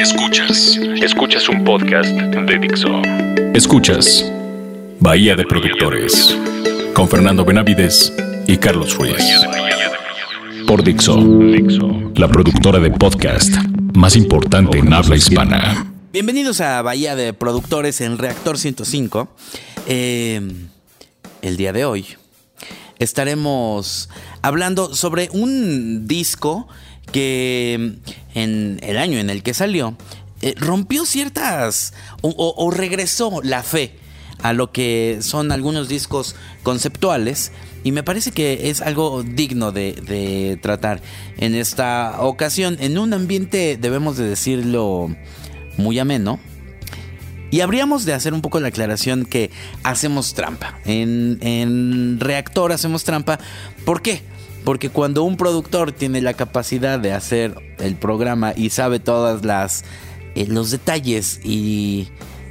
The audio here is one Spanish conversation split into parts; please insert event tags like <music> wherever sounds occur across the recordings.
Escuchas, escuchas un podcast de Dixo. Escuchas Bahía de Productores con Fernando Benavides y Carlos Ruiz. Por Dixo, la productora de podcast más importante en habla hispana. Bienvenidos a Bahía de Productores en Reactor 105. Eh, el día de hoy estaremos hablando sobre un disco que en el año en el que salió eh, rompió ciertas o, regresó la fe a lo que son algunos discos conceptuales y me parece que es algo digno de, de, tratar en esta ocasión en un ambiente debemos de decirlo muy ameno y habríamos de hacer un poco la aclaración que hacemos trampa en, en reactor hacemos trampa ¿por qué? Porque cuando un productor tiene la capacidad de hacer el programa y sabe todas las eh, los detalles y,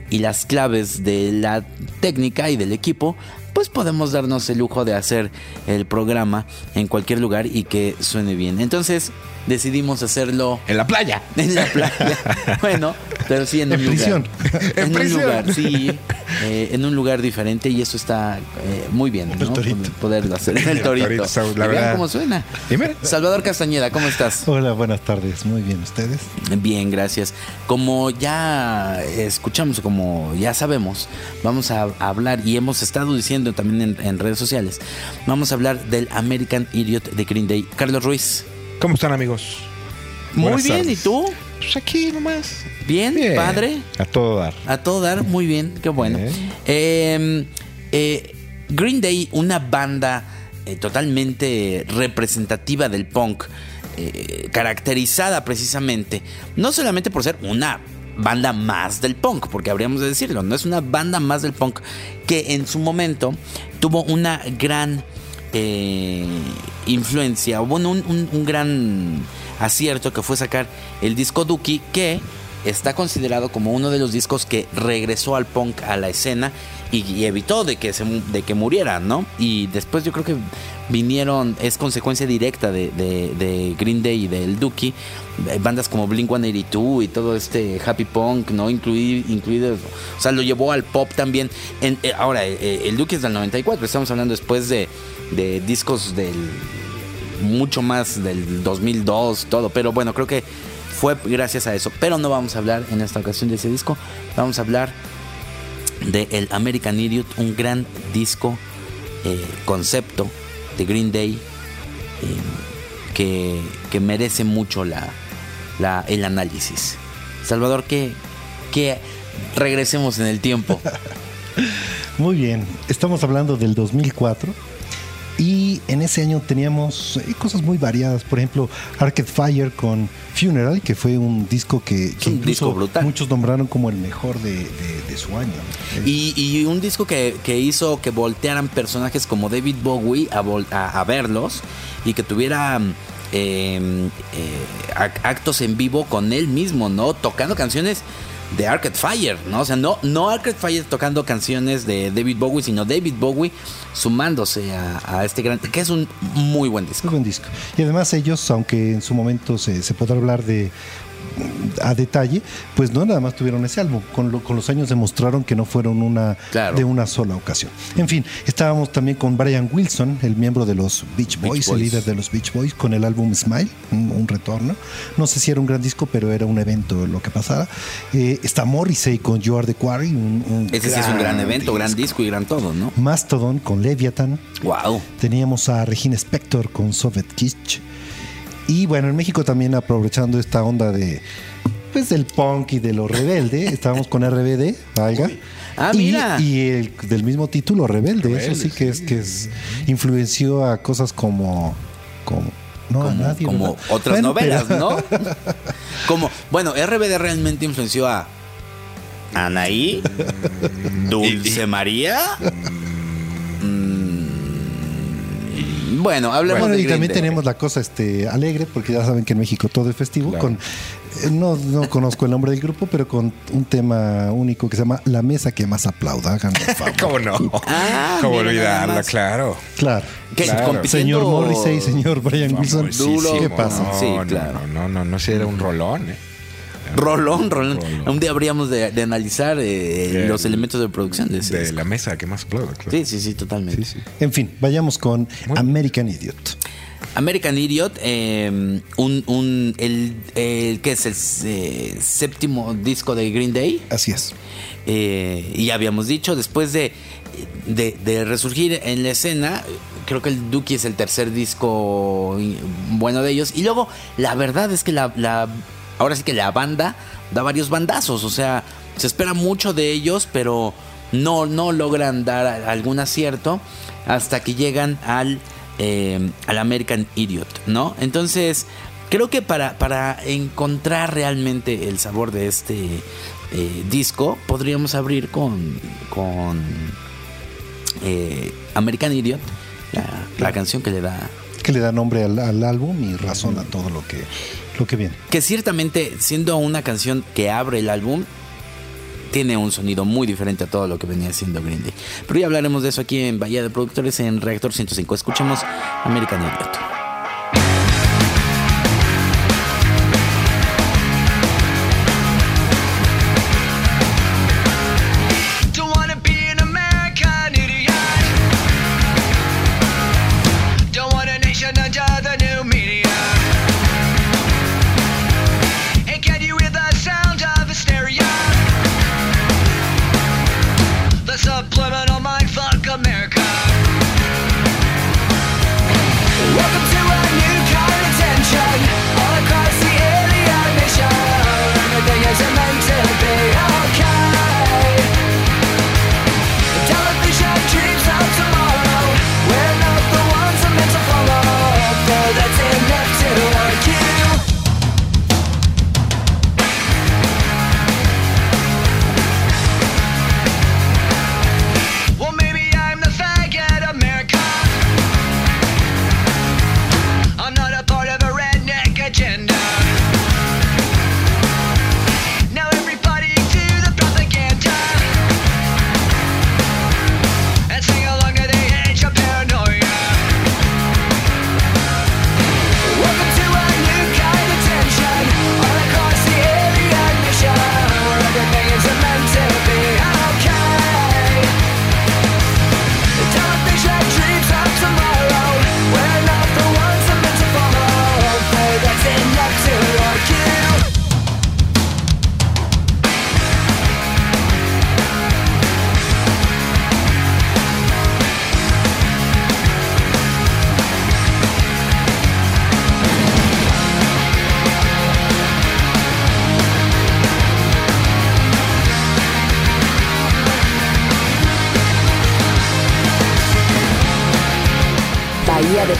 y las claves de la técnica y del equipo, pues podemos darnos el lujo de hacer el programa en cualquier lugar y que suene bien. Entonces decidimos hacerlo en la playa. <laughs> En la playa. <laughs> bueno, pero sí en, en un prisión. lugar. En, en prisión. un lugar, sí. Eh, en un lugar diferente y eso está eh, muy bien, El ¿no? torito. Poderlo hacer. <laughs> El El torito. torito, Saúl, la Y vean verdad. cómo suena. Dime. Salvador Castañeda, ¿cómo estás? Hola, buenas tardes. Muy bien, ¿ustedes? Bien, gracias. Como ya escuchamos, como ya sabemos, vamos a hablar y hemos estado diciendo también en, en redes sociales, vamos a hablar del American Idiot de Green Day. Carlos Ruiz. ¿Cómo están, amigos? Muy Buenas bien, tardes. ¿y tú? Pues aquí nomás. Bien, Bien. padre. A todo dar. A todo dar, muy bien, qué bueno. Bien. Eh, eh, Green Day, una banda eh, totalmente representativa del punk, eh, caracterizada precisamente, no solamente por ser una banda más del punk, porque habríamos de decirlo, no es una banda más del punk, que en su momento tuvo una gran eh, influencia, bueno, un, un- gran acierto que fue sacar el disco Dookie, que está considerado como uno de los discos que regresó al punk a la escena y, evitó de que se de que muriera, ¿no? Y después yo creo que vinieron, es consecuencia directa de, Green Day y del Dookie, eh, bandas como Blink 182 y todo este happy punk, ¿no? Incluido, incluido o sea, lo llevó al pop también. Eh, ahora, eh, el Dookie es del 94, estamos hablando después de, de discos del mucho más del 2002, todo, pero bueno, creo que fue gracias a eso. Pero no vamos a hablar en esta ocasión de ese disco, vamos a hablar de el American Idiot, un gran disco eh, concepto de Green Day eh, que, que merece mucho la, la- el análisis. Salvador, que, que regresemos en el tiempo. <laughs> Muy bien. Estamos hablando del 2004. Y en ese año teníamos eh, cosas muy variadas. Por ejemplo, Arcade Fire con Funeral, que fue un disco que, que un incluso disco brutal. muchos nombraron como el mejor de, de- de su año. Y, y un disco que, que hizo que voltearan personajes como David Bowie a, vol- a- a verlos y que tuviera eh, eh, ac- actos en vivo con él mismo, ¿no? Tocando canciones de Arcade Fire, ¿no? O sea, no, no Arcade Fire tocando canciones de David Bowie, sino David Bowie sumándose a, a este gran... que es un muy buen disco. Muy buen disco. Y además ellos, aunque en su momento se, se podrá hablar de a detalle, pues no nada más tuvieron ese álbum. Con, lo- con los años demostraron que no fueron una Claro. de una sola ocasión. En fin, estábamos también con Brian Wilson, el miembro de los Beach Boys, el Boys. líder de los Beach Boys, con el álbum Smile, un, un retorno. No sé si era un gran disco, pero era un evento lo que pasara. Eh, está Morrissey con You Are the Quarry, un, un Ese sí es un gran evento, gran disco y gran todo, ¿no? Mastodon con Leviathan. Wow. Teníamos a Regina Spector con Soviet Kitsch. Y bueno, en México también aprovechando esta onda de pues del punk y de lo rebelde, <laughs> estábamos con RBD, valga. Ah, Y- mira. Y, el del mismo título, Rebelde. Eso sí que es que es influenció a cosas como como no a nadie, como ¿verdad? otras Bueno, novelas, pero- ¿no? <laughs> como, bueno, RBD realmente influenció a Anaí, Dulce María. Bueno, hablemos Bueno, de y Green también Day. tenemos la cosa este alegre, porque ya saben que en México todo es festivo, Claro. con eh, no, no conozco el nombre del grupo, pero con un tema único que se llama La mesa que más aplauda. ¿Cómo no? Ah, ¿Cómo olvidarla? Claro. Claro. Que Claro. Señor Morrissey, señor Brian Wilson. ¿Qué pasa? No, Sí, no, claro. No, no, no, no, sí era un rolón. ¿eh? Rolón, rolón. Un día habríamos de, de analizar eh, los elementos de producción de ese De disco. la mesa que más aplauda. claro. Sí, sí, sí, totalmente. Sí, sí. En fin, vayamos con American Idiot. American Idiot, eh, un, un, el, el que es el eh, séptimo disco de Green Day. Así es. Eh, y ya habíamos dicho, después de, de, de resurgir en la escena, creo que el Dookie es el tercer disco bueno de ellos. Y luego, la verdad es que la, la- ahora sí que la banda da varios bandazos. O sea, se espera mucho de ellos, pero no, no logran dar algún acierto hasta que llegan al, eh, al American Idiot, ¿no? Entonces, creo que para, para encontrar realmente el sabor de este eh, disco, podríamos abrir con, con eh, American Idiot, la, la canción que le da Que le da nombre al, al álbum y razón a todo lo que, que viene. que ciertamente siendo una canción que abre el álbum tiene un sonido muy diferente a todo lo que venía siendo Green Day. Pero ya hablaremos de eso aquí en Bahía de Productores en Reactor 105. Escuchemos American Idiot.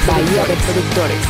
Bahía de, Productores.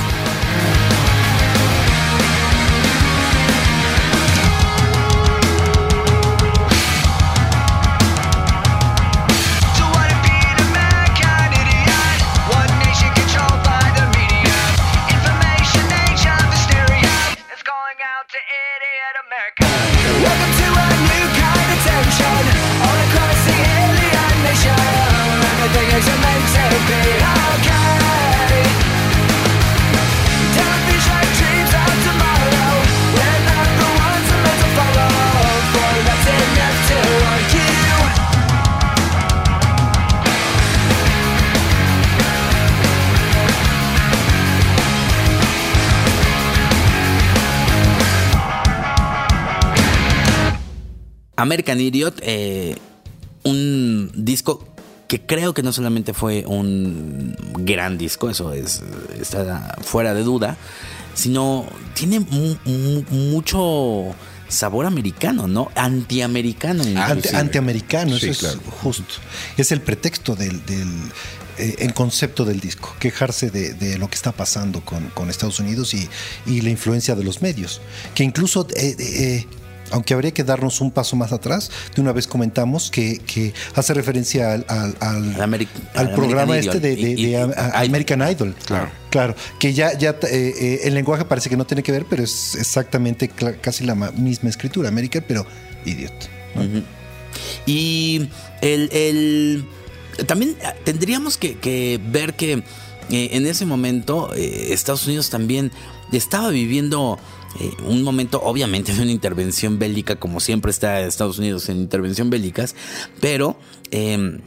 American Idiot, eh, un disco que creo que no solamente fue un gran disco, eso es, está fuera de duda, sino tiene mu- mu- mucho sabor americano, ¿no? Antiamericano. Ante- antiamericano, Sí, eso claro. es justo. Es el pretexto del, del eh, el concepto del disco, quejarse de, de lo que está pasando con, con Estados Unidos y, y la influencia de los medios, que incluso, eh, eh, aunque habría que darnos un paso más atrás, de una vez comentamos que, que hace referencia al, al, al- Al Ameri- al al programa American este de, Idol. de- Y- y- de a- a- Idol. American Idol. Claro. Claro, que ya, ya eh, eh, el lenguaje parece que no tiene que ver, pero es exactamente casi la ma- misma escritura, American, pero idiot. ¿no? Y el, el- también ah, tendríamos que, que ver que eh, en ese momento eh, Estados Unidos también estaba viviendo eh, un momento, obviamente, de una intervención bélica, como siempre está Estados Unidos en intervención bélicas, pero eh,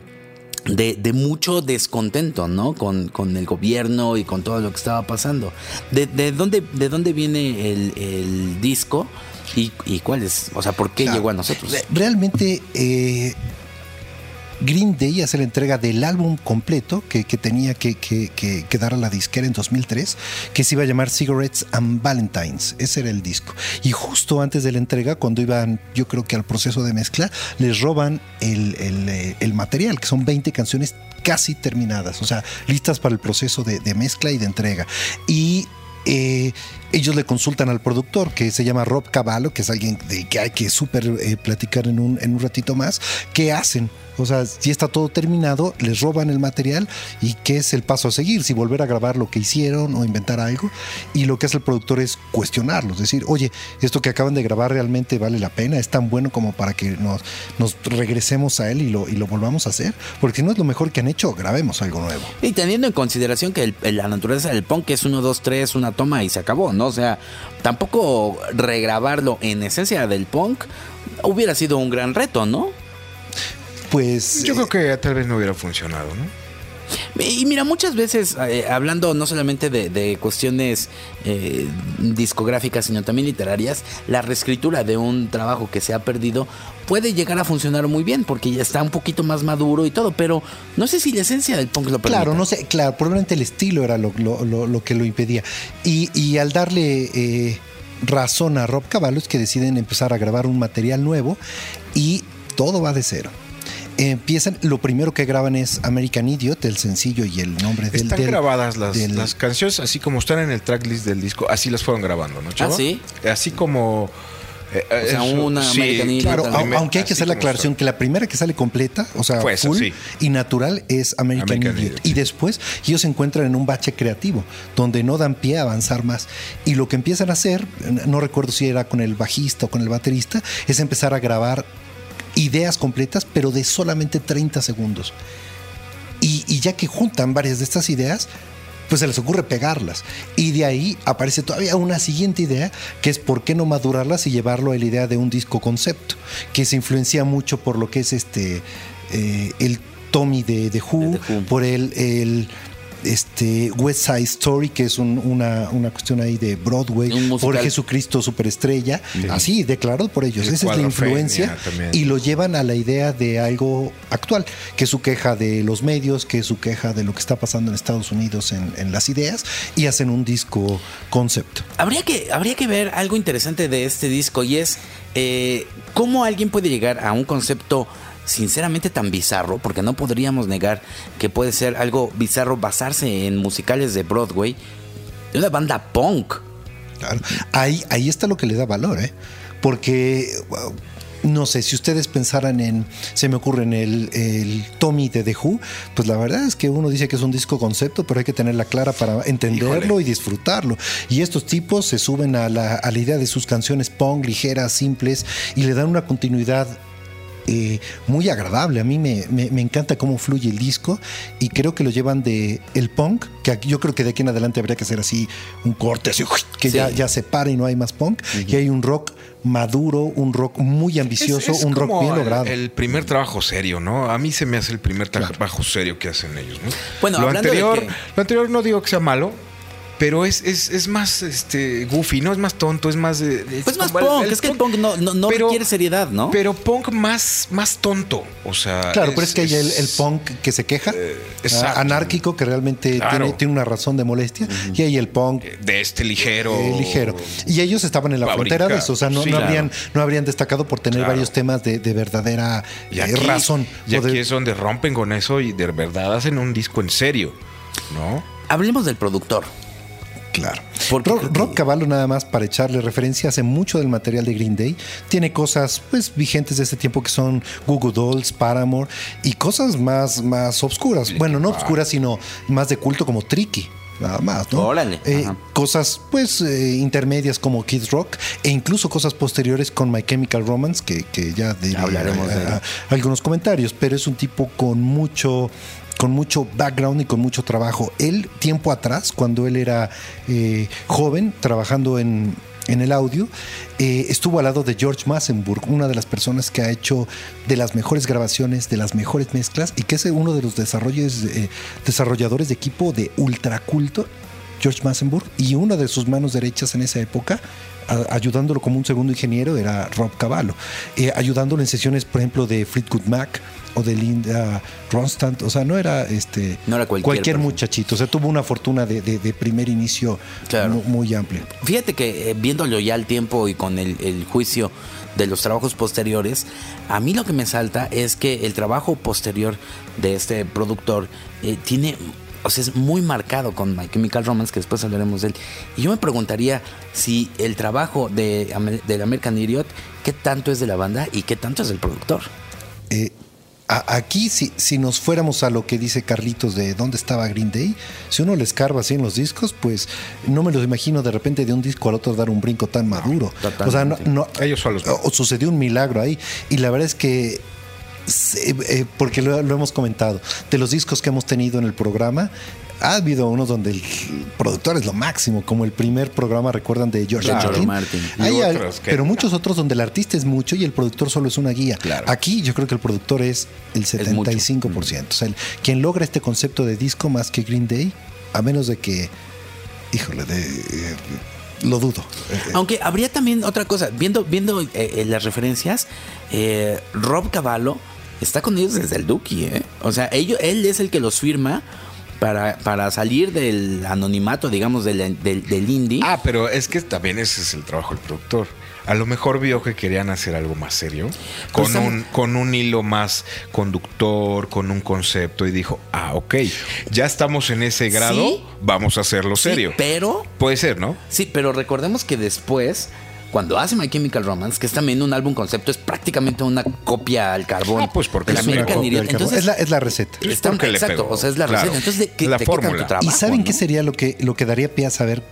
de, de mucho descontento, ¿no? Con, con el gobierno y con todo lo que estaba pasando. ¿De, de dónde, de dónde viene el, el disco? ¿Y, y cuál es? O sea, ¿por qué llegó a nosotros? Re- Realmente, eh, Green Day hace la entrega del álbum completo que, tenía que, dar a la disquera en 2003, que se iba a llamar Cigarettes and Valentines. Ese era el disco. Y justo antes de la entrega, cuando iban, yo creo que al proceso de mezcla, les roban el, eh, material, que son 20 canciones casi terminadas, o sea, listas para el proceso de, de mezcla y de entrega. Y eh, ellos le consultan al productor que se llama Rob Cavallo, que es alguien de que hay que súper eh, platicar en un, en un ratito más. ¿Qué hacen? O sea, si está todo terminado, les roban el material y qué es el paso a seguir, si volver a grabar lo que hicieron o inventar algo. Y lo que hace el productor es cuestionarlos, decir, oye, esto que acaban de grabar realmente vale la pena, es tan bueno como para que nos, nos regresemos a él y lo, y lo volvamos a hacer. Porque si no es lo mejor que han hecho, grabemos algo nuevo. Y teniendo en consideración que el- la naturaleza del punk es 1, 2, 3, una toma y se acabó, ¿no? O sea, tampoco regrabarlo en esencia del punk hubiera sido un gran reto, ¿no? Pues Yo eh, creo que tal vez no hubiera funcionado, ¿no? Y mira, muchas veces, eh, hablando no solamente de, de cuestiones eh, discográficas, sino también literarias, la reescritura de un trabajo que se ha perdido puede llegar a funcionar muy bien porque ya está un poquito más maduro y todo, pero no sé si la esencia del punk lo permite. Claro, no sé, claro, probablemente el estilo era lo, lo- lo- lo que lo impedía. Y, y al darle eh, razón a Rob Cavallo es que deciden empezar a grabar un material nuevo y todo va de cero. Empiezan, lo primero que graban es American Idiot, el sencillo y el nombre del. Están del- grabadas las, del- las canciones así como están en el tracklist del disco, así las fueron grabando, ¿no, chavo? ¿Ah, sí? Así como... eh, O sea, eso- una sí, American Idiot, Claro, aunque hay que hacer la aclaración está. que la primera que sale completa, o sea, Fue esa, full sí. y natural es American, American Idiot. Idiot, Y sí. después ellos se encuentran en un bache creativo, donde no dan pie a avanzar más. Y lo que empiezan a hacer, no recuerdo si era con el bajista o con el baterista, es empezar a grabar ideas completas, pero de solamente 30 segundos. Y, y ya que juntan varias de estas ideas, pues se les ocurre pegarlas. Y de ahí aparece todavía una siguiente idea, que es por qué no madurarlas y llevarlo a la idea de un disco concepto, que se influencia mucho por lo que es este eh, el Tommy de The Who, De The Who. por el, el este West Side Story, que es un- una, una cuestión ahí de Broadway, por Jesucristo Superestrella, así declarado por ellos. El Esa es la influencia también. y lo llevan a la idea de algo actual, que es su queja de los medios, que es su queja de lo que está pasando en Estados Unidos en, en las ideas, y hacen un disco concepto. Habría que, habría que ver algo interesante de este disco y es eh, cómo alguien puede llegar a un concepto sinceramente tan bizarro, porque no podríamos negar que puede ser algo bizarro basarse en musicales de Broadway, de una banda punk. Claro. Ahí, ahí está lo que le da valor, ¿eh? Porque, no sé, si ustedes pensaran en, se me ocurre en el, el Tommy de The Who, pues la verdad es que uno dice que es un disco concepto, pero hay que tenerla clara para entenderlo Híjole. y disfrutarlo. Y estos tipos se suben a la, a la idea de sus canciones punk, ligeras, simples, y le dan una continuidad eh, muy agradable. A mí me, me- me encanta cómo fluye el disco y creo que lo llevan de el punk, que yo creo que de aquí en adelante habría que hacer así un corte, así, que Sí. ya, ya se para y no hay más punk. Y hay un rock maduro, un rock muy ambicioso, Es- es un rock bien logrado. El, primer trabajo serio, ¿no? A mí se me hace el primer trabajo serio que hacen ellos, ¿no? Bueno, lo de anterior, que- lo anterior no digo que sea malo, pero es, es, es más este goofy, ¿no? Es más tonto, es más de- Pues más punk, es que el punk no, no, no pero- requiere seriedad, ¿no? Pero punk más, más tonto. O sea. Claro, pero es que hay el, el punk que se queja, Eh, ah, anárquico, que realmente Claro. tiene, tiene una razón de molestia, y hay el punk De este ligero. eh, ligero. Y ellos estaban en la Pa' frontera de eso, o sea, no, Sí, no claro. habrían, no habrían destacado por tener Claro. varios temas de, de verdadera Y eh, aquí, razón. Y aquí de- es donde rompen con eso y de verdad hacen un disco en serio, ¿no? Hablemos del productor. Claro. Porque Ro- creo que- Rob Cavallo, nada más para echarle referencia, hace mucho del material de Green Day. Tiene cosas pues vigentes de ese tiempo que son Google Dolls, Paramore y cosas más, más obscuras. Bueno, no obscuras, sino más de culto como Tricky. Nada más, ¿no? Órale, Eh, cosas, pues, eh, intermedias como Kid Rock e incluso cosas posteriores con My Chemical Romance, que, que ya diré Hablaremos de a- él. a- algunos comentarios, pero es un tipo con mucho con mucho background y con mucho trabajo. Él, tiempo atrás, cuando él era eh, joven, trabajando en, en el audio, eh, estuvo al lado de George Massenburg, una de las personas que ha hecho de las mejores grabaciones, de las mejores mezclas y que es uno de los eh, desarrolladores de equipo de ultraculto, George Massenburg, y una de sus manos derechas en esa época, ayudándolo como un segundo ingeniero, era Rob Cavallo, eh, ayudándolo en sesiones, por ejemplo, de Fleetwood Mac o de Linda Ronstadt, o sea, no era este No era cualquier persona. muchachito, o sea, tuvo una fortuna de, de- de primer inicio Claro. mu- muy, amplia. Fíjate que eh, viéndolo ya al tiempo y con el, el juicio de los trabajos posteriores, a mí lo que me salta es que el trabajo posterior de este productor eh, tiene, o sea, es muy marcado con My Chemical Romance, que después hablaremos de él. Y yo me preguntaría si el trabajo de, del American Idiot, qué tanto es de la banda y qué tanto es del productor. Eh, a- aquí, si, si nos fuéramos a lo que dice Carlitos de dónde estaba Green Day, si uno le escarba así en los discos, pues no me los imagino de repente de un disco al otro dar un brinco tan maduro. totalmente. O sea, no, no- Ellos solos no. sucedió un milagro ahí. Y la verdad es que, se- eh, porque lo, lo hemos comentado, de los discos que hemos tenido en el programa, ha habido unos donde el productor es lo máximo, como el primer programa, recuerdan, de George Claro, Martin. Hay al- otros que- pero muchos otros donde el artista es mucho y el productor solo es una guía. Claro. Aquí yo creo que el productor es el mucho. 75%. O sea, el- quien logra este concepto de disco más que Green Day, a menos de que, híjole, de, eh, lo dudo. Eh, Aunque habría también otra cosa, viendo, viendo eh, las referencias, eh, Rob Cavallo está con ellos desde el Duki, ¿eh? O sea, ellos, él es el que los firma para, para salir del anonimato, digamos, del, del, del indie. Ah, pero es que también ese es el trabajo del productor. A lo mejor vio que querían hacer algo más serio, con, estamos- un, con un hilo más conductor, con un concepto, y dijo, ah, ok, ya estamos en ese grado, Sí. vamos a hacerlo Sí, serio. pero, Puede ser, ¿no? sí, pero recordemos que después, cuando hace My Chemical Romance, que es también un álbum concepto, es prácticamente una copia al carbón. Ah, pues porque es una copia. Entonces, es, la, es la receta. Está- porque exacto, o sea, es la Claro. receta. Entonces, ¿de qué, La de qué fórmula. trabajo, ¿Y saben no? qué sería lo que, lo que daría pie a saber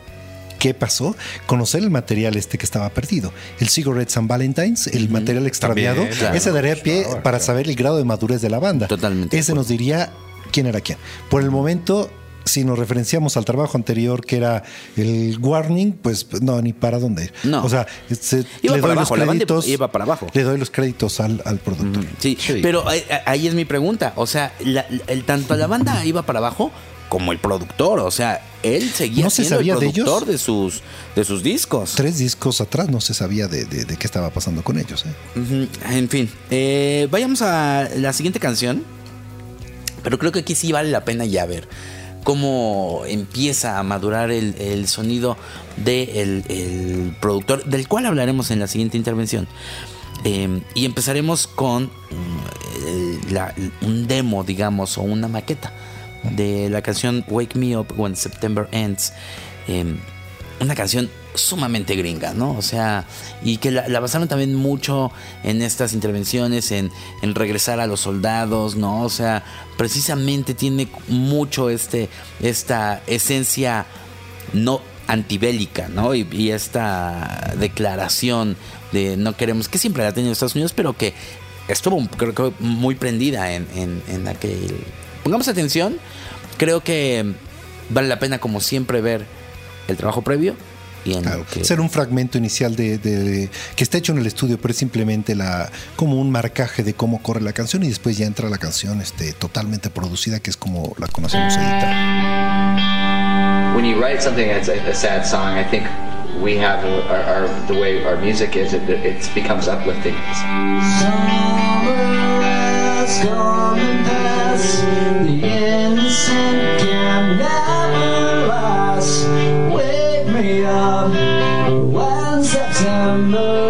qué pasó? Conocer el material este que estaba perdido. El Cigarettes and Valentines, el material extraviado. También, claro. ese daría pie Claro, para claro. saber el grado de madurez de la banda. Totalmente Ese nos diría quién era quién. Por el momento, si nos referenciamos al trabajo anterior que era el Warning, pues no, ni para dónde ir. No. O sea, se- Iba le para doy abajo, los la banda créditos. iba para abajo. Le doy los créditos al, al productor. Sí, Sí. pero ahí, ahí es mi pregunta. O sea, la- el, tanto la banda iba para abajo como el productor. O sea, él seguía ¿No se siendo sabía el de ellos? productor de, sus, de sus discos. Tres discos atrás no se sabía de, de- de qué estaba pasando con ellos. ¿eh? En fin, eh, vayamos a la siguiente canción. Pero creo que aquí sí vale la pena ya ver cómo empieza a madurar el, el sonido del el productor, del cual hablaremos en la siguiente intervención. Eh, y empezaremos con la- un demo, digamos, o una maqueta de la canción Wake Me Up When September Ends. Eh, una canción sumamente gringa, ¿no? O sea, y que la, basaron también mucho en estas intervenciones, en, regresar a los soldados, ¿no? O sea, precisamente tiene mucho este, esta esencia no antibélica, ¿no? Y, y esta declaración de no queremos, que siempre la ha tenido Estados Unidos, pero que estuvo creo que muy prendida en, en, en aquel... Pongamos atención, creo que vale la pena como siempre ver el trabajo previo y en Claro, que... ser un fragmento inicial de, de- que está hecho en el estudio, pero es simplemente la como un marcaje de cómo corre la canción y después ya entra la canción este, totalmente producida, que es como la conocemos editada. when you write something that's a, a sad song, I think we have our, our the way our music is. It, it becomes uplifting. day when September.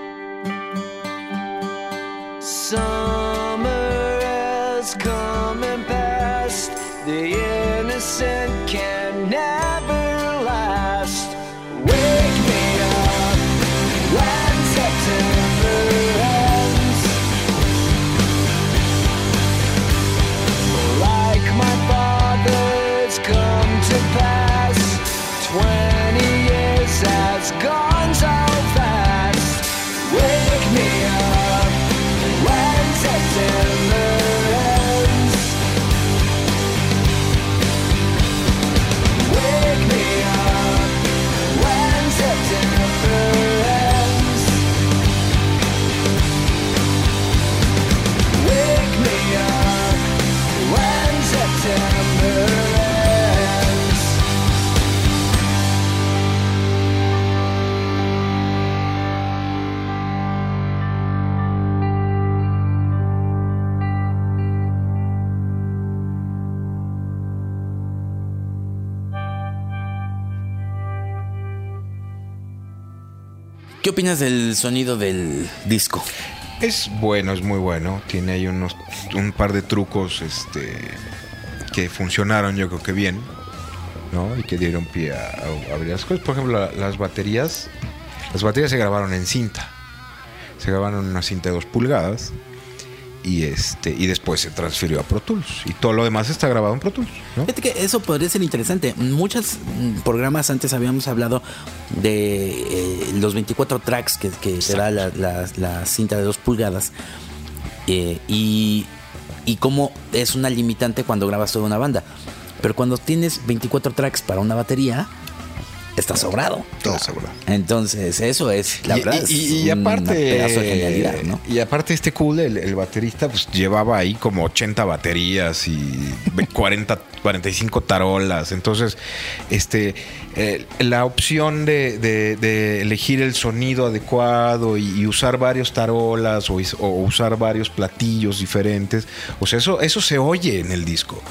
¿Qué opinas del sonido del disco? Es bueno, es muy bueno. Tiene ahí unos un par de trucos este que funcionaron yo creo que bien, ¿no? Y que dieron pie a, a abrir las cosas. Por ejemplo, la- las baterías. Las baterías se grabaron en cinta. Se grabaron en una cinta de dos pulgadas. Y este y después se transfirió a Pro Tools. Y todo lo demás está grabado en Pro Tools. Fíjate que eso podría ser interesante. Muchos mm, programas antes habíamos hablado de eh, los 24 tracks que, que da la cinta de 2 pulgadas eh, y, y cómo es una limitante cuando grabas toda una banda. Pero cuando tienes 24 tracks para una batería, está sobrado. Todo seguro. Entonces, eso es, la y, verdad, y- es y- y un aparte, pedazo de genialidad, ¿no? Y aparte este cool, el, el baterista, pues llevaba ahí como 80 baterías y 40, 45 <laughs> tarolas. Entonces, este, eh, la opción de, de- de elegir el sonido adecuado y, usar varios tarolas o, o usar varios platillos diferentes, o sea, eso, eso se oye en el disco.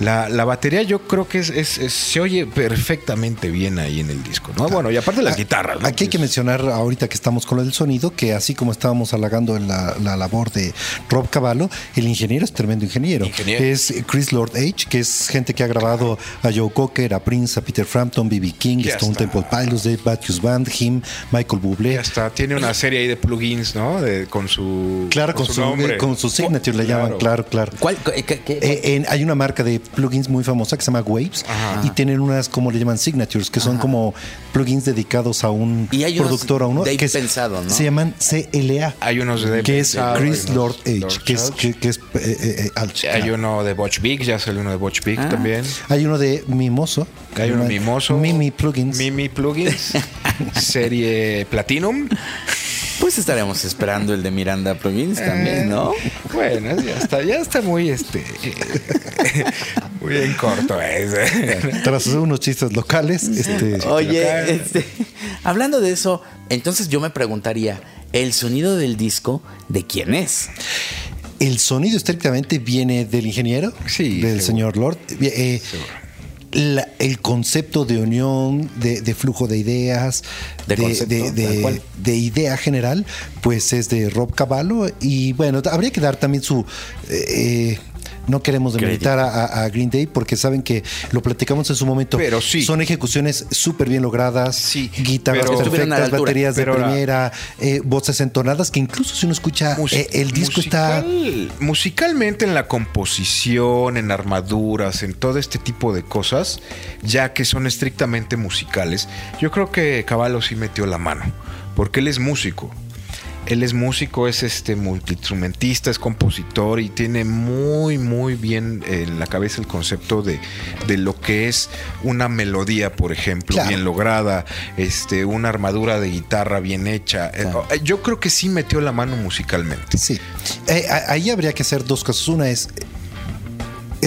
La, la batería yo creo que es, es- es- se oye perfectamente bien ahí en el disco, ¿no? Bueno, y aparte las Ah, guitarras. ¿no? Aquí hay que Es- mencionar ahorita que estamos con lo del sonido, que así como estábamos halagando en la, la labor de Rob Cavallo, el ingeniero es tremendo ingeniero. Ingeniero. Es Chris Lord H, que es gente que ha grabado a Joe Cocker, a Prince, a Peter Frampton, B.B. King, Ya Stone está. Temple Pilots, Dave Matthews Band, Him, Michael Bublé. Ya está, tiene una serie ahí de plugins, ¿no? De- con su Claro, con, su, nombre. con su signature le llaman, claro, claro. ¿Cuál, qué- qué- qué- Eh, en- hay una marca de plugins muy famosa que se llama Waves y tienen unas como le llaman signatures que son como plugins dedicados a un Y hay unos productor a uno Dave que es- pensado, ¿no? se llaman CLA Hay unos de que es Chris Lord H Lord que es, que, que es eh, eh, eh, Hay claro. uno de Butch Big, ya salió uno de Butch Big Ah. también. Hay uno de Mimoso Hay uno mimoso. Mimi plugins Mimi plugins. <laughs> serie Platinum. Pues estaremos esperando el de Miranda Plugins también, ¿no? Bueno, ya está, ya está muy este eh, <laughs> muy en corto ese. tras hacer unos chistes locales este Oye, local. este, hablando de eso, entonces yo me preguntaría, ¿el sonido del disco de quién es? El sonido estrictamente viene del ingeniero, Sí, del seguro. señor Lord. Eh, la- el concepto de unión, de, de flujo de ideas, De de, idea general, pues es de Rob Cavallo. Y bueno, habría que dar también su... eh, no queremos demeritar a, Green Day porque saben que lo platicamos en su momento. Pero sí. Son ejecuciones súper bien logradas, Sí, guitarras perfectas, altura. baterías de primera, eh, voces entonadas, que incluso si uno escucha, Mus- eh, el disco está... musical- Musicalmente en la composición, en armaduras, en todo este tipo de cosas, ya que son estrictamente musicales, yo creo que Caballo sí metió la mano, porque él es músico. Él es músico, es este multiinstrumentista, es compositor y tiene muy, muy bien en la cabeza el concepto de, de lo que es una melodía, por ejemplo, Claro. bien lograda, este, una armadura de guitarra bien hecha. Eh, Yo creo que sí metió la mano musicalmente. Sí. Eh, ahí habría que hacer dos cosas. Una es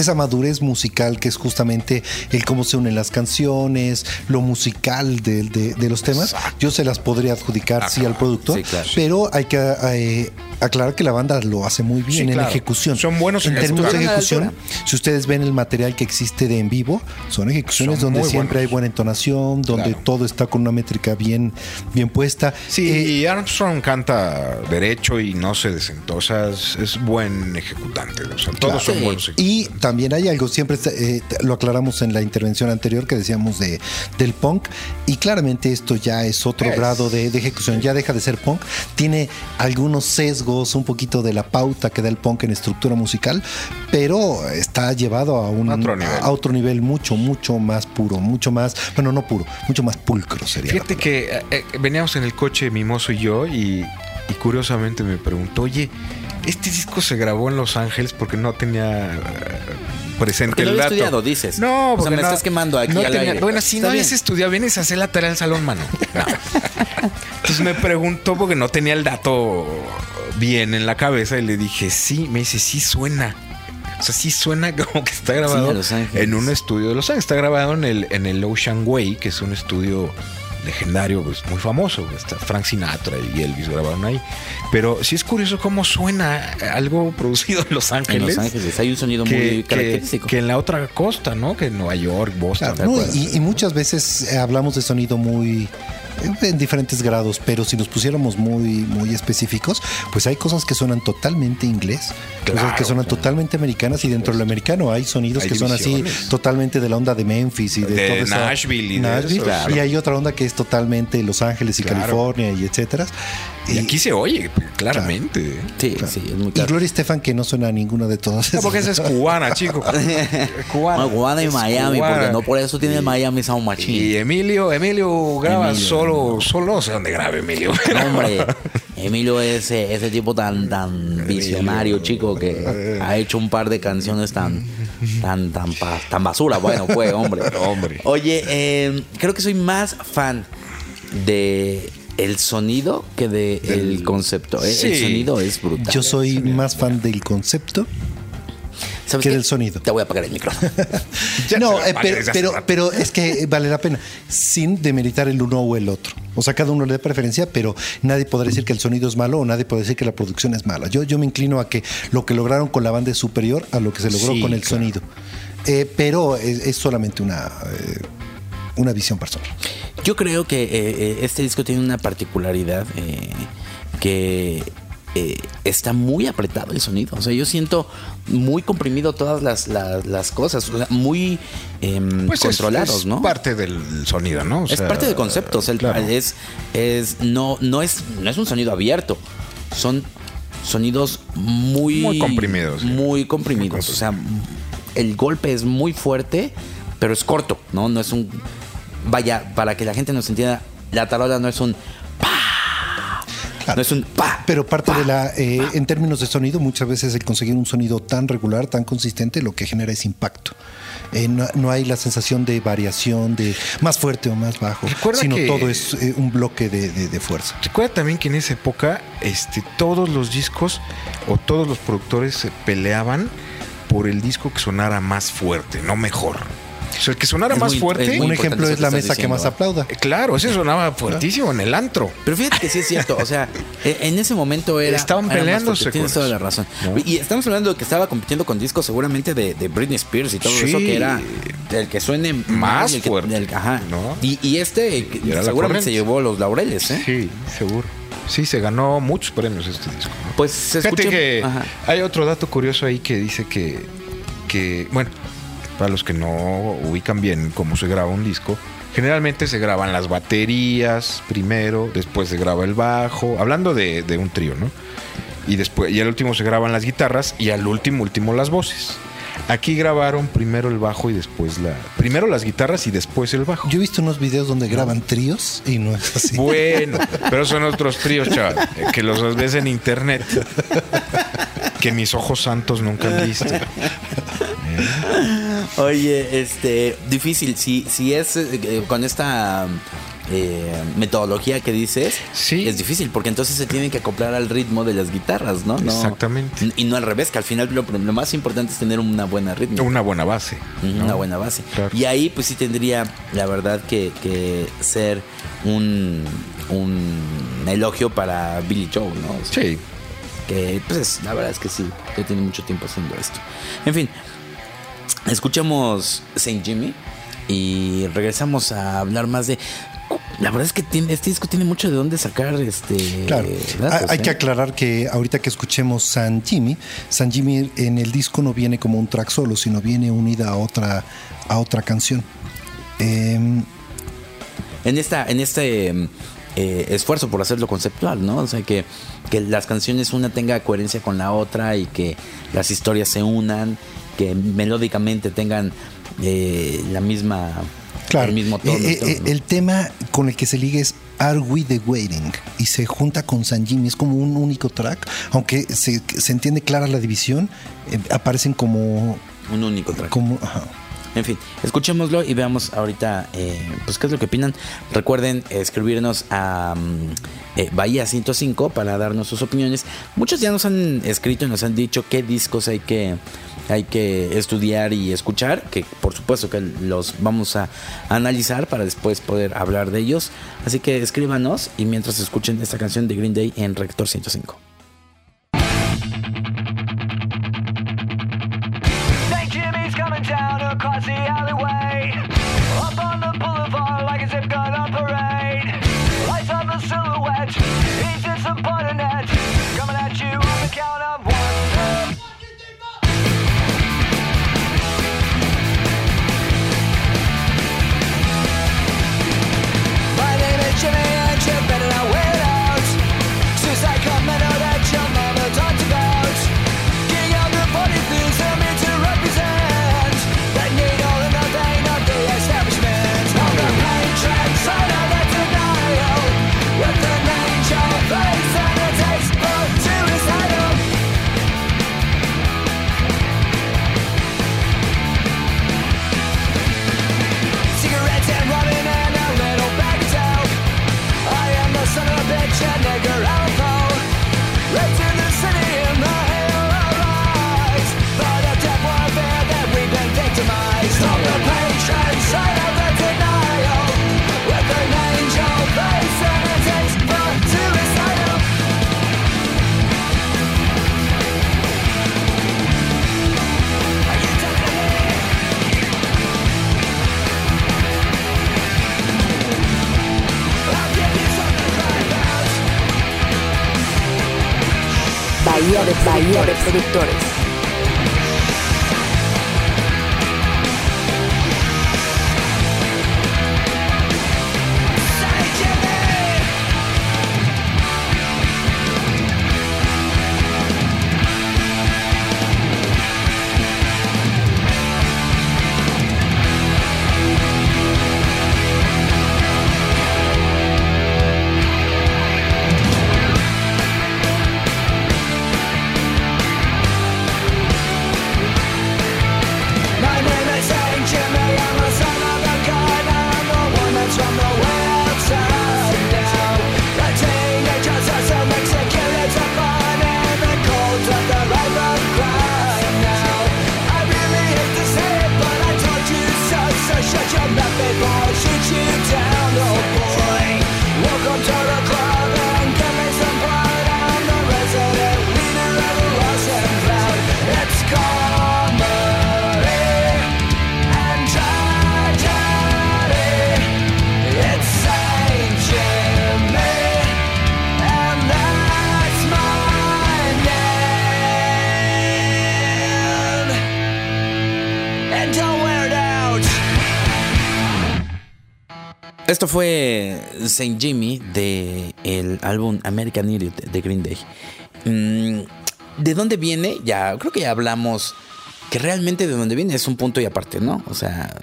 esa madurez musical que es justamente el cómo se unen las canciones, lo musical de, de- de los temas, yo se las podría adjudicar sí al productor, Sí, claro. pero hay que eh, aclarar que la banda lo hace muy bien Sí, en claro. ejecución. Son buenos en términos de ejecución. Si ustedes ven el material que existe de en vivo, son ejecuciones Son donde siempre buenos. hay buena entonación, donde Claro. todo está con una métrica bien, bien puesta. Sí, Eh, y Armstrong canta derecho y no se desentosa, es, es buen ejecutante. O sea, todos son buenos. Y también hay algo, siempre eh, lo aclaramos en la intervención anterior que decíamos de, del punk, y claramente esto ya es otro Es- grado de, de ejecución, ya deja de ser punk, tiene algunos sesgos, un poquito de la pauta que da el punk en estructura musical, pero está llevado a un Otro nivel. a otro nivel mucho, mucho más puro, mucho más, bueno, no puro, mucho más pulcro sería. Fíjate que eh, eh, veníamos en el coche Mimoso y yo y, y curiosamente me preguntó, oye, este disco se grabó en Los Ángeles porque no tenía eh, presente Porque no el dato. estudiado, dices. No, O sea, porque me no- estás quemando aquí no al tenía- aire. Bueno, si no habías estudiado, vienes a hacer la tarea al salón, mano. No. <laughs> Entonces me preguntó porque no tenía el dato bien en la cabeza y le dije, sí, me dice, sí suena. O sea, sí suena <laughs> como que está grabado en un estudio de Los Ángeles. Está grabado en el, en el Ocean Way, que es un estudio legendario, pues muy famoso. Está Frank Sinatra y Elvis grabaron ahí. Pero sí es curioso cómo suena algo producido en Los En Ángeles. Los Ángeles hay un sonido muy Que, característico. que en la otra costa, ¿no? Que en Nueva York, Boston. Claro, ¿te ¿no? y, y muchas veces eh, hablamos de sonido muy en diferentes grados, pero si nos pusiéramos muy muy específicos, pues hay cosas que suenan totalmente inglés, cosas Claro, que suenan claro. totalmente americanas y dentro del americano hay sonidos Hay que son así totalmente de la onda de Memphis y de, De esa- Nashville y de eso, claro. y hay otra onda que es totalmente Los Ángeles y. California y etcétera. Y aquí se oye claramente. Sí, sí, es muy Y claro. Gloria Estefan que no suena a ninguna de todas. No, porque esa es cubana, chico. <laughs> cubana. No, Cubana y Es Miami, cubana. porque no por eso tiene Y- Miami Sound Y Machine. Emilio, Emilio graba Emilio, solo, solo no sé dónde grabe Emilio. No, hombre, Emilio es eh, ese tipo tan tan visionario, chico, que ha hecho un par de canciones tan tan tan pa- tan basura. Bueno, pues, hombre. <laughs> Hombre. Oye, eh, creo que soy más fan de el sonido que de el concepto. ¿eh? El sonido es brutal. Yo soy más fan del concepto ¿Sabes que qué? del sonido. Te voy a apagar el micrófono. <laughs> No, eh, pero, pero, es que vale la pena, sin demeritar el uno o el otro. O sea, cada uno le da preferencia, pero nadie podrá decir que el sonido es malo o nadie puede decir que la producción es mala. Yo, yo me inclino a que lo que lograron con la banda es superior a lo que se logró Sí, con el claro. sonido. Eh, pero es, es solamente una, eh, una visión personal. Yo creo que eh, eh, este disco tiene una particularidad eh, que eh, está muy apretado el sonido. O sea, yo siento muy comprimido todas las, las, las cosas, o sea, muy em, Pues es- controlados, es ¿no? parte del sonido, ¿no? O es sea, parte del concepto. O sea, el- claro. es, es, no, no, es, no es un sonido abierto. Son sonidos muy, Muy comprimidos, sí. Muy comprimidos. O sea, el golpe es muy fuerte, pero es corto, ¿no? No es un. Vaya, para que la gente nos entienda, la tarola no es un. ¡pa! No es un pa. Pero parte de la, eh, en términos de sonido, muchas veces el conseguir un sonido tan regular, tan consistente, lo que genera es impacto. Eh, no, no hay la sensación de variación, de más fuerte o más bajo, Recuerda sino que- todo es eh, un bloque de, de- de fuerza. Recuerda también que en esa época este, todos los discos o todos los productores se peleaban por el disco que sonara más fuerte, no mejor. O sea, el que sonara Es más muy- fuerte. Un ejemplo es la mesa que más aplauda. Claro, ese sonaba <laughs> fuertísimo en el antro. Pero fíjate que sí es cierto, o sea, e- en ese momento era. Estaban peleándose Tienes toda la razón. ¿no? Y estamos hablando de que estaba compitiendo con discos seguramente de, de Britney Spears y todo Sí. eso, que era el que suene Más y el que- fuerte, el- ajá. ¿no? Y, y este Y seguramente se llevó los laureles, ¿eh? Sí, seguro. Sí, se ganó muchos premios este disco. ¿no? Pues se Fíjate escucha. que ajá. hay otro dato curioso ahí que dice que, que, bueno, para los que no ubican bien cómo se graba un disco, generalmente se graban las baterías primero, después se graba el bajo, hablando de, de un trío, ¿no? Y después, y al último se graban las guitarras y al último, último las voces. Aquí grabaron primero el bajo y después la. Primero las guitarras y después el bajo. Yo he visto unos videos donde graban tríos y no es así. Bueno, pero son otros tríos, chaval, que los ves en internet. <laughs> Que mis ojos santos nunca han visto. <laughs> Oye, este, difícil. Si, si es eh, con esta eh, metodología que dices, Sí. es difícil, porque entonces se tienen que acoplar al ritmo de las guitarras, ¿no? No- Exactamente. Y no al revés, que al final lo, lo más importante es tener una buena ritmo. Una buena base. ¿no? Una buena base. Claro. Y ahí pues sí tendría, la verdad, que, que ser un, un elogio para Billy Joe, ¿no? O sea, Sí. Que pues es- la verdad es que sí, ya tiene mucho tiempo haciendo esto. En fin, escuchamos Saint Jimmy y regresamos a hablar más de... La verdad es que tiene, este disco tiene mucho de dónde sacar este Claro, datos, hay, hay que ¿eh? aclarar que ahorita que escuchemos San Jimmy, San Jimmy en el disco no viene como un track solo, sino viene unida a otra, a otra canción. Em, en esta en este mm, eh, esfuerzo por hacerlo conceptual, ¿no? O sea, que, que las canciones una tenga coherencia con la otra y que las historias se unan, que melódicamente tengan eh, la misma claro, el mismo tono. eh, eh, ¿no? el tema con el que se liga es Are We the Waiting y se junta con San Jimmy, es como un único track, aunque se, se entiende clara la división, eh, aparecen como... un único track. como ajá. En fin, escuchémoslo y veamos ahorita eh, pues qué es lo que opinan. Recuerden escribirnos a mm, eh, Bahía 105 para darnos sus opiniones. Muchos ya nos han escrito y nos han dicho qué discos hay que hay que estudiar y escuchar, que por supuesto que los vamos a analizar para después poder hablar de ellos. Así que escríbanos y mientras escuchen esta canción de Green Day en Rector 105. Fue Saint Jimmy de álbum American Idiot de Green Day. Mm, ¿De dónde viene? Ya, creo que ya hablamos que realmente de dónde viene es un punto y aparte, ¿no? O sea,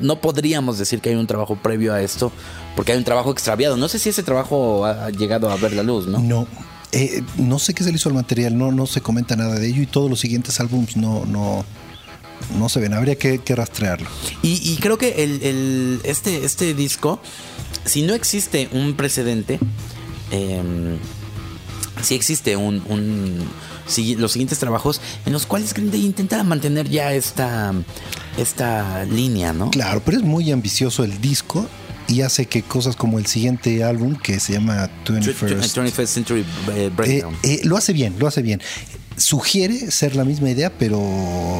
no podríamos decir que hay un trabajo previo a esto, porque hay un trabajo extraviado. No sé si ese trabajo ha llegado a ver la luz, ¿no? No. Eh, no sé qué se le hizo al material, no, no se comenta nada de ello y todos los siguientes álbumes no, no, no se ven. Habría que, que rastrearlo. Y, y creo que el, el- este, este disco si no existe un precedente, eh, si existe un, un- si- los siguientes trabajos en los cuales Green Day intenta mantener ya esta, esta línea, ¿no? Claro, pero es muy ambicioso el disco y hace que cosas como el siguiente álbum que se llama 21st 21st Century eh, Eh, Breakdown. eh, lo hace bien, lo hace bien. Sugiere ser la misma idea, pero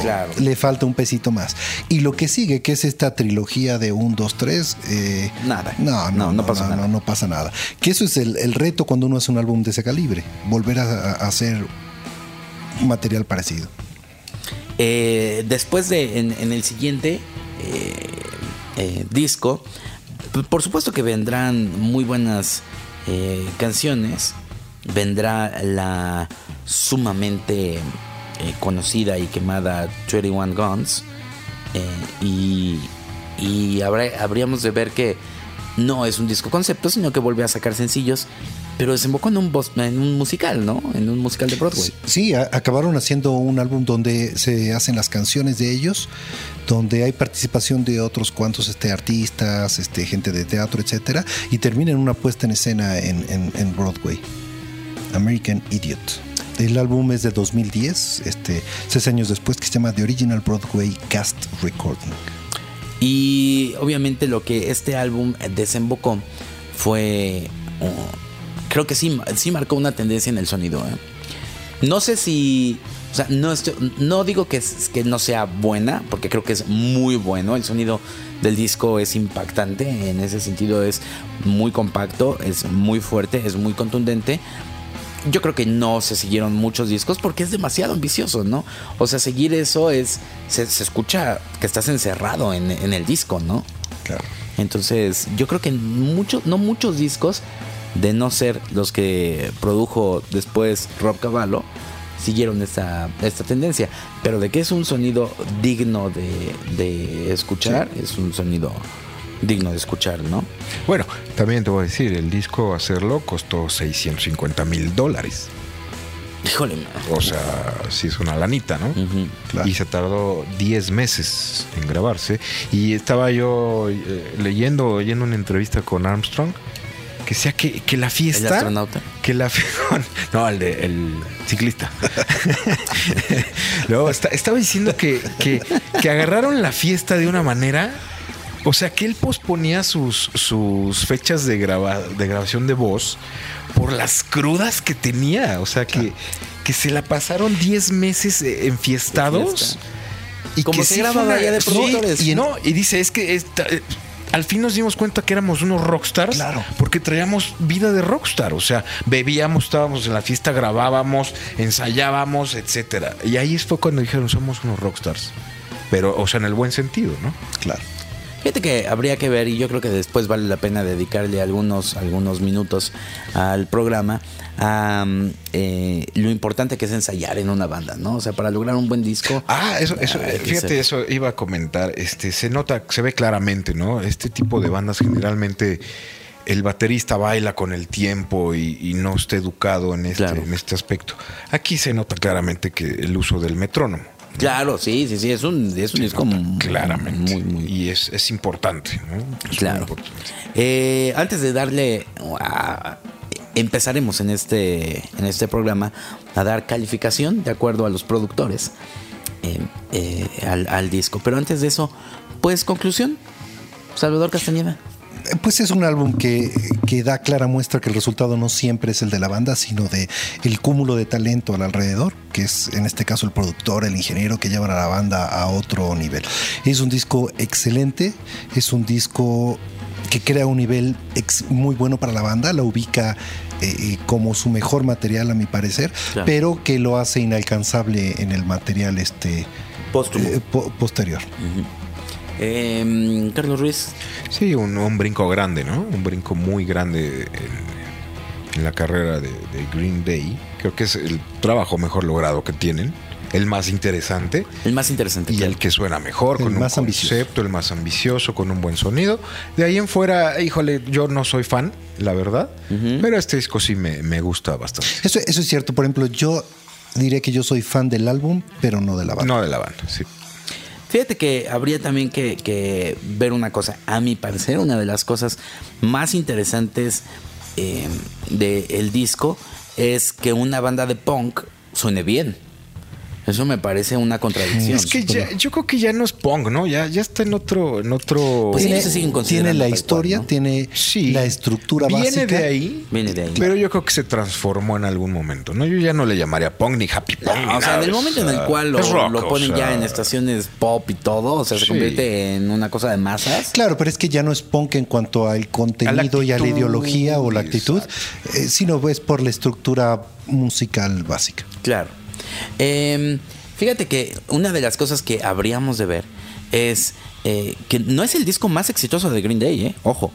Claro. le falta un pesito más. Y lo que sigue, que es esta trilogía de 1, 2, 3, eh, Nada. No, no, No, no pasa nada. No, pasa nada. Que eso es el, el reto cuando uno hace un álbum de ese calibre, volver a, a hacer material parecido. Eh, después de en, en el siguiente eh, eh, disco, por supuesto que vendrán muy buenas eh, canciones. Vendrá la sumamente eh, conocida y quemada 21 Guns. eh, y y habríamos de ver que no es un disco concepto, sino que vuelve a sacar sencillos. Pero desembocó en un, musical, ¿no? En un musical de Broadway. Sí, acabaron haciendo un álbum donde se hacen las canciones de ellos, donde hay participación de otros cuantos este, artistas, este, gente de teatro, etcétera, y termina en una puesta en escena en, en- en Broadway. American Idiot. El álbum es de 2010, este, seis años después, que se llama The Original Broadway Cast Recording. Y obviamente lo que este álbum desembocó fue. oh, creo que sí, sí marcó una tendencia en el sonido. ¿eh? No sé si. O sea, no, estoy- no digo que, que no sea buena, porque creo que es muy bueno. El sonido del disco es impactante. En ese sentido, es muy compacto, es muy fuerte, es muy contundente. Yo creo que no se siguieron muchos discos porque es demasiado ambicioso, ¿no? O sea, seguir eso es. Se, se escucha que estás encerrado en, en el disco, ¿no? Claro. Entonces, yo creo que muchos, no muchos discos, de no ser los que produjo después Rob Cavallo, siguieron esta, esta tendencia. Pero de que es un sonido digno de, de escuchar, es un sonido digno de escuchar, ¿no? Bueno, también te voy a decir, el disco hacerlo costó 650 mil dólares. Híjole, O sea, sí es una lanita, ¿no? Claro. Y se tardó 10 meses en grabarse. Y estaba yo eh, leyendo, oyendo una entrevista con Armstrong, que decía que, que la el fiesta... astronauta. Que la <laughs> No, el, de, el ciclista. <laughs> Luego está- estaba diciendo que, que, que agarraron la fiesta de una manera. O sea, que él posponía sus, sus fechas de, graba- de grabación de voz por las crudas que tenía. O sea, que, que se la pasaron 10 meses eh, enfiestados. Fiesta. Y Como que se sí graba fue una- allá de Sí, productores. y, no, y dice, es que esta- eh, al fin nos dimos cuenta que éramos unos rockstars. Claro. Porque traíamos vida de rockstar. O sea, bebíamos, estábamos en la fiesta, grabábamos, ensayábamos, etcétera. Y ahí fue cuando dijeron, somos unos rockstars. Pero, o sea, en el buen sentido, ¿no? Claro. Fíjate que habría que ver y yo creo que después vale la pena dedicarle algunos, algunos minutos al programa a mm, eh, lo importante que es ensayar en una banda, ¿no? O sea, para lograr un buen disco. Ah, eso, eso, que fíjate, eso iba a comentar. Este, se nota, se ve claramente, ¿no? Este tipo de bandas generalmente el baterista baila con el tiempo y, y no está educado en este, Claro. en este aspecto. Aquí se nota claramente que el uso del metrónomo. Claro, sí, sí, sí, es un, es un disco claramente. muy, muy Y es, es importante, ¿no? Es Claro. importante. Eh, antes de darle a- empezaremos en este en este programa a dar calificación de acuerdo a los productores eh, eh, al, al disco. Pero antes de eso, pues conclusión. Salvador Castañeda. Pues es un álbum que, que da clara muestra que el resultado no siempre es el de la banda, sino de el cúmulo de talento al alrededor, que es en este caso el productor, el ingeniero que llevan a la banda a otro nivel. Es un disco excelente, es un disco que crea un nivel ex- muy bueno para la banda, la ubica eh, eh, como su mejor material a mi parecer, Claro. pero que lo hace inalcanzable en el material este eh, po- posterior. Eh, Carlos Ruiz. Sí, un, un brinco grande, ¿no? Un brinco muy grande en, en la carrera de, de Green Day. Creo que es el trabajo mejor logrado que tienen. El más interesante El más interesante. y claro. el que suena mejor, El con más un ambicioso. concepto, el más ambicioso, con un buen sonido. De ahí en fuera, híjole, yo no soy fan, la verdad, pero este disco sí me, me gusta bastante. Eso, eso es cierto, por ejemplo, yo diría que yo soy fan del álbum, pero no de la banda. No de la banda, sí. Fíjate que habría también que, que ver una cosa. A mi parecer, una de las cosas más interesantes eh, del disco es que una banda de punk suene bien. Eso me parece una contradicción. Es que ya, yo creo que ya no es punk, ¿no? Ya, ya está en otro, en otro. Pues sí, tiene, ellos se siguen tiene la historia, cual, ¿no? tiene Sí. la estructura Viene básica. de ahí. Viene de ahí. Pero yo creo que se transformó en algún momento, ¿no? Yo ya no le llamaría punk ni happy punk. ni o sea, en el momento en el cual lo, Es rock, lo o ponen ya en estaciones pop y todo, o sea, se Sí. convierte en una cosa de masas. Claro, pero es que ya no es punk en cuanto al contenido y a la ideología o la actitud, eh, sino es por la estructura musical básica. Claro. Eh, fíjate que una de las cosas que habríamos de ver es eh, que no es el disco más exitoso de Green Day, ¿eh? Ojo.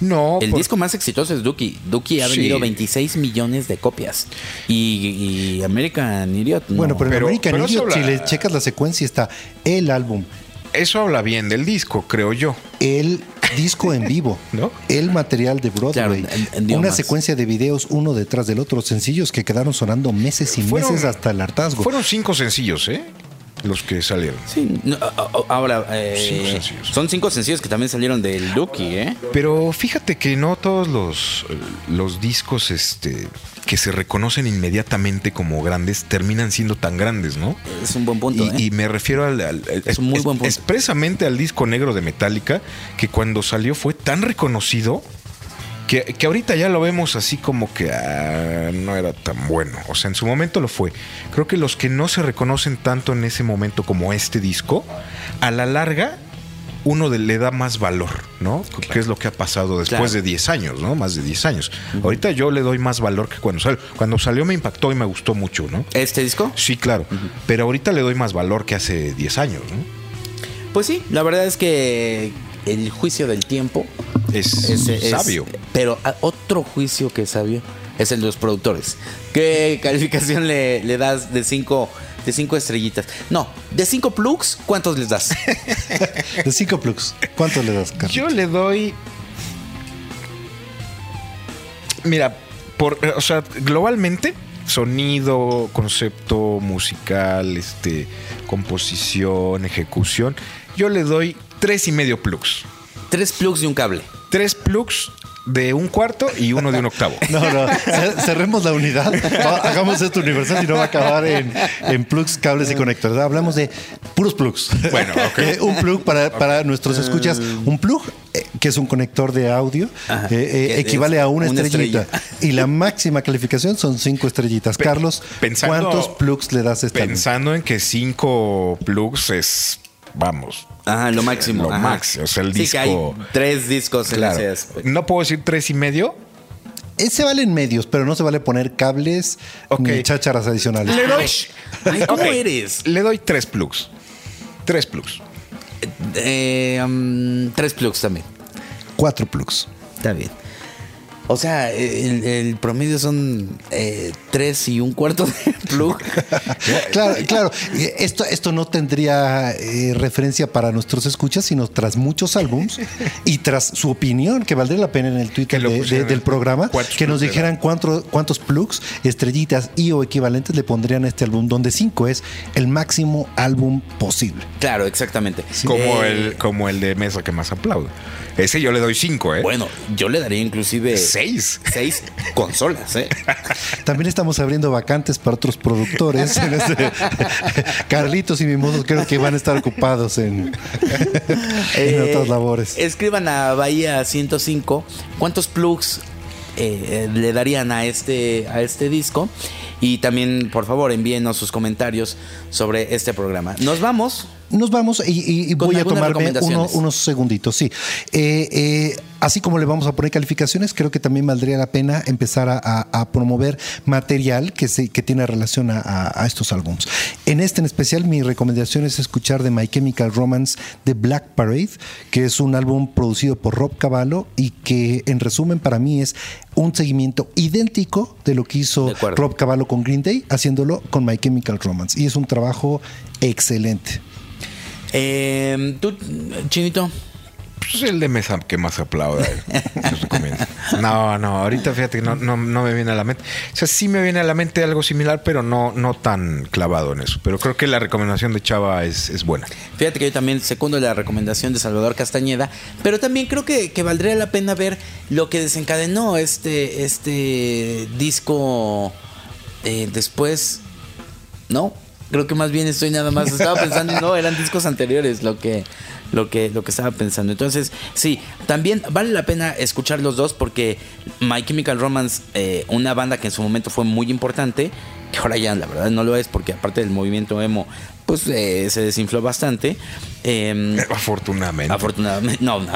No, El por- disco más exitoso es Dookie. Dookie ha Sí. vendido 26 millones de copias. Y, y American Idiot. no. Bueno, pero, Pero- en American pero Idiot, si le checas la secuencia, está el álbum, eso habla bien del disco, creo yo. el disco en vivo, <laughs> ¿No? el material de Broadway, Claro, en- en dio una más. secuencia de videos uno detrás del otro, sencillos que quedaron sonando meses y Fueron- meses hasta el hartazgo. Fueron cinco sencillos, ¿eh? Los que salieron. Sí, no, ahora, eh, Cinco sencillos. son cinco sencillos que también salieron del Dookie, ¿eh? Pero fíjate que no todos los, los discos este, que se reconocen inmediatamente como grandes terminan siendo tan grandes, ¿no? Es un buen punto, Y, ¿eh? y me refiero al, al- Es un muy buen punto. expresamente al disco negro de Metallica, que cuando salió fue tan reconocido que, que ahorita ya lo vemos así como que ah, no era tan bueno. O sea, en su momento lo fue. Creo que los que no se reconocen tanto en ese momento como este disco, a la larga uno le da más valor, ¿no? Que es lo que ha pasado después Claro. de 10 años, ¿no? Más de 10 años. Ahorita yo le doy más valor que cuando salió. Cuando salió me impactó y me gustó mucho, ¿no? ¿Este disco? Sí, claro. Pero ahorita le doy más valor que hace 10 años, ¿no? Pues sí, la verdad es que el juicio del tiempo Es, es, es- sabio. Pero ah, otro juicio que es sabio es el de los productores. ¿Qué calificación le, le das de cinco, de cinco estrellitas? No, de cinco plugs, ¿cuántos les das? <laughs> De cinco plugs, ¿cuánto le das, Carlos? Yo le doy. Mira, por, eh, o sea, globalmente, sonido, concepto musical, este, composición, ejecución, yo le doy tres y medio plugs. Tres plugs y un cable. Tres plugs de un cuarto y uno de un octavo. <laughs> No, no, cer- cerremos la unidad, hagamos esto universal y no va a acabar en, en plugs, cables y conectores. Hablamos de puros plugs. Bueno, ok. <laughs> Eh, un plug para, para nuestros escuchas, un plug eh, que es un conector de audio, eh, eh, equivale a una, una estrellita. estrella. Y la máxima calificación son cinco estrellitas. Pe- Carlos, pensando- ¿cuántos plugs le das a este álbum? Pensando en que cinco plugs es, vamos, Ajá, lo máximo. Lo ajá. máximo, o sea, el sí, que hay disco- tres discos en claro. ese aspecto. No puedo decir tres y medio. Eh, se valen medios, pero no se vale poner cables Ok. ni chácharas adicionales. Le doy. Ay, ¿cómo eres? Le doy tres plugs. Tres plugs. Eh, um, tres plugs también. Cuatro plugs. Está bien. O sea, el, el promedio son eh, tres y un cuarto de <laughs> plug. <laughs> Claro, claro. Esto, esto no tendría eh, referencia para nuestros escuchas, sino tras muchos álbums y tras su opinión, que valdría la pena en el Twitter de- del programa, que nos dijeran cuánto- cuántos plugs, estrellitas y o equivalentes le pondrían a este álbum, donde cinco es el máximo álbum posible. Claro, exactamente. Como, Eh, el, como el de mesa que más aplaudo. Ese yo le doy cinco, ¿eh? Bueno, yo le daría inclusive Seis. seis consolas, ¿eh? <laughs> También estamos abriendo vacantes para otros productores. este- <laughs> Carlitos y Mimosos creo que van a estar ocupados en, en Eh, otras labores. Escriban a Bahía 105 cuántos plugs eh, eh, le darían a este, a este disco. Y también, por favor, envíenos sus comentarios sobre este programa. Nos vamos. Nos vamos y, y- voy a tomarme uno- unos segunditos, sí. Eh, eh, así como le vamos a poner calificaciones, creo que también valdría la pena empezar a, a- a promover material que, se, que tiene relación a, estos álbums. En este en especial, mi recomendación es escuchar de My Chemical Romance de Black Parade, que es un álbum producido por Rob Cavallo y que en resumen para mí es un seguimiento idéntico de lo que hizo. Rob Cavallo con Green Day, haciéndolo con My Chemical Romance. Y es un trabajo excelente. Eh, Tú, Chinito. Pues el de mesa que más aplauda. eh. No, no, ahorita fíjate que no, no, no me viene a la mente. O sea, sí me viene a la mente algo similar, pero no, no tan clavado en eso. Pero creo que la recomendación de Chava es, es buena. Fíjate que yo también secundo la recomendación de Salvador Castañeda, pero también creo que, que valdría la pena ver lo que desencadenó este, este disco eh, después, ¿no? Creo que más bien estoy nada más, estaba pensando, no, eran discos anteriores lo que, lo que, lo que estaba pensando. Entonces, sí, también vale la pena escuchar los dos porque My Chemical Romance, eh, una banda que en su momento fue muy importante, que ahora ya la verdad no lo es porque aparte del movimiento emo, pues eh, se desinfló bastante. Em, Afortunadamente. Afortunadamente, no, <laughs> no,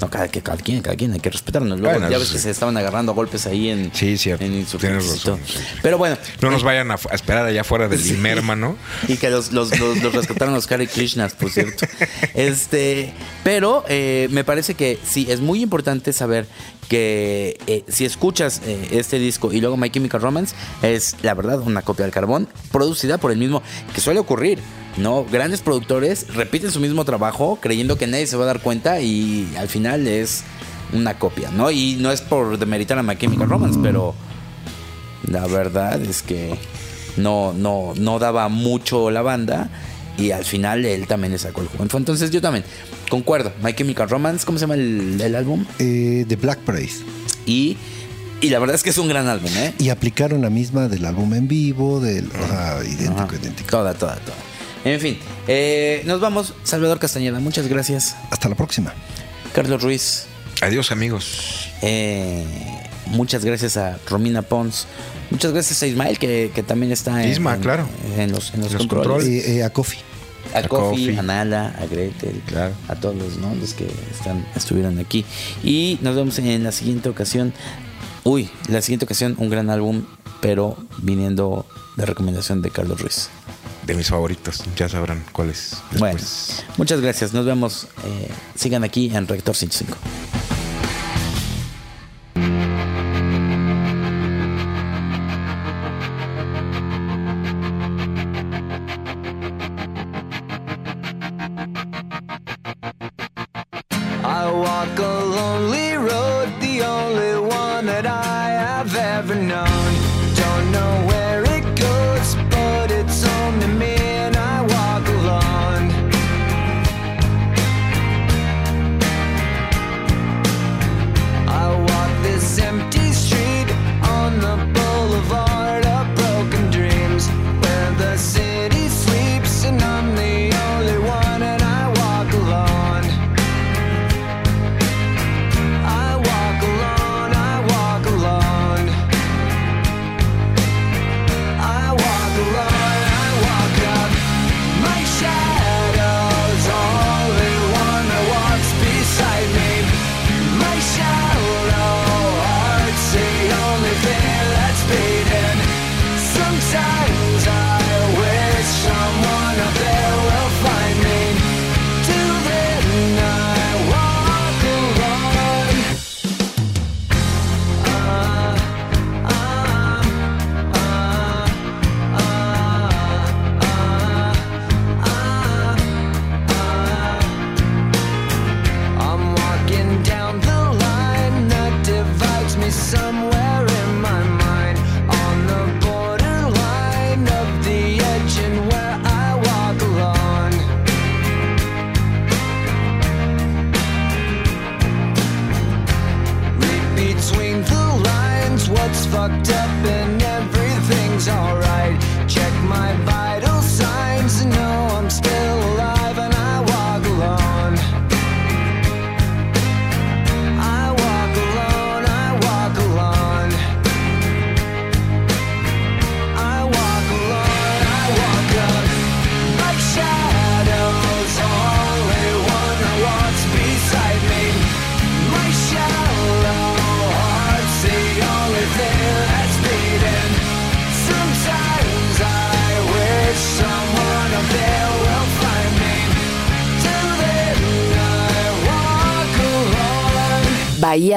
no, cada, que- cada quien, cada quien, hay que respetarnos. Luego, Bueno, ya ves que se estaban agarrando a golpes ahí en, Sí, cierto. en Tienes razón, sí. Pero bueno, no nos vayan a, a esperar allá afuera del Sí. Inmermano. <laughs> y que los, los, los, los rescataron los Hare Krishnas, por cierto. <laughs> Este, pero eh, me parece que sí, es muy importante saber que eh, si escuchas eh, este disco y luego My Chemical Romance, es la verdad una copia del carbón, producida por el mismo, que suele ocurrir. ¿No? Grandes productores repiten su mismo trabajo creyendo que nadie se va a dar cuenta y al final es una copia, ¿no? Y no es por demeritar a My Chemical Romance, pero la verdad es que no, no, no daba mucho la banda. Y al final él también le sacó el juego. Entonces yo también concuerdo. My Chemical Romance, ¿cómo se llama el, el álbum? Eh, The Black Parade. Y, y la verdad es que es un gran álbum, ¿eh? Y aplicaron la misma del álbum en vivo, del sea, idéntico, Ajá. idéntico. Toda, toda, toda. En fin, eh, nos vamos. Salvador Castañeda, muchas gracias. Hasta la próxima. Carlos Ruiz, Adiós, amigos. eh, muchas gracias a Romina Pons. Muchas gracias a Ismael, que, que también está en, Isma, en- claro. en los, en los Los controles. controles. Eh, a Coffee. A, A Kofi, Kofi. a Nala, a Gretel, Claro. a todos ¿no? los que están, estuvieron aquí. Y nos vemos en la siguiente ocasión. Uy, la siguiente ocasión, un gran álbum, pero viniendo de recomendación de Carlos Ruiz. Mis favoritos. Ya sabrán cuáles. Bueno, muchas gracias. Nos vemos. eh, sigan aquí en Rector 105.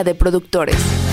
De Productores.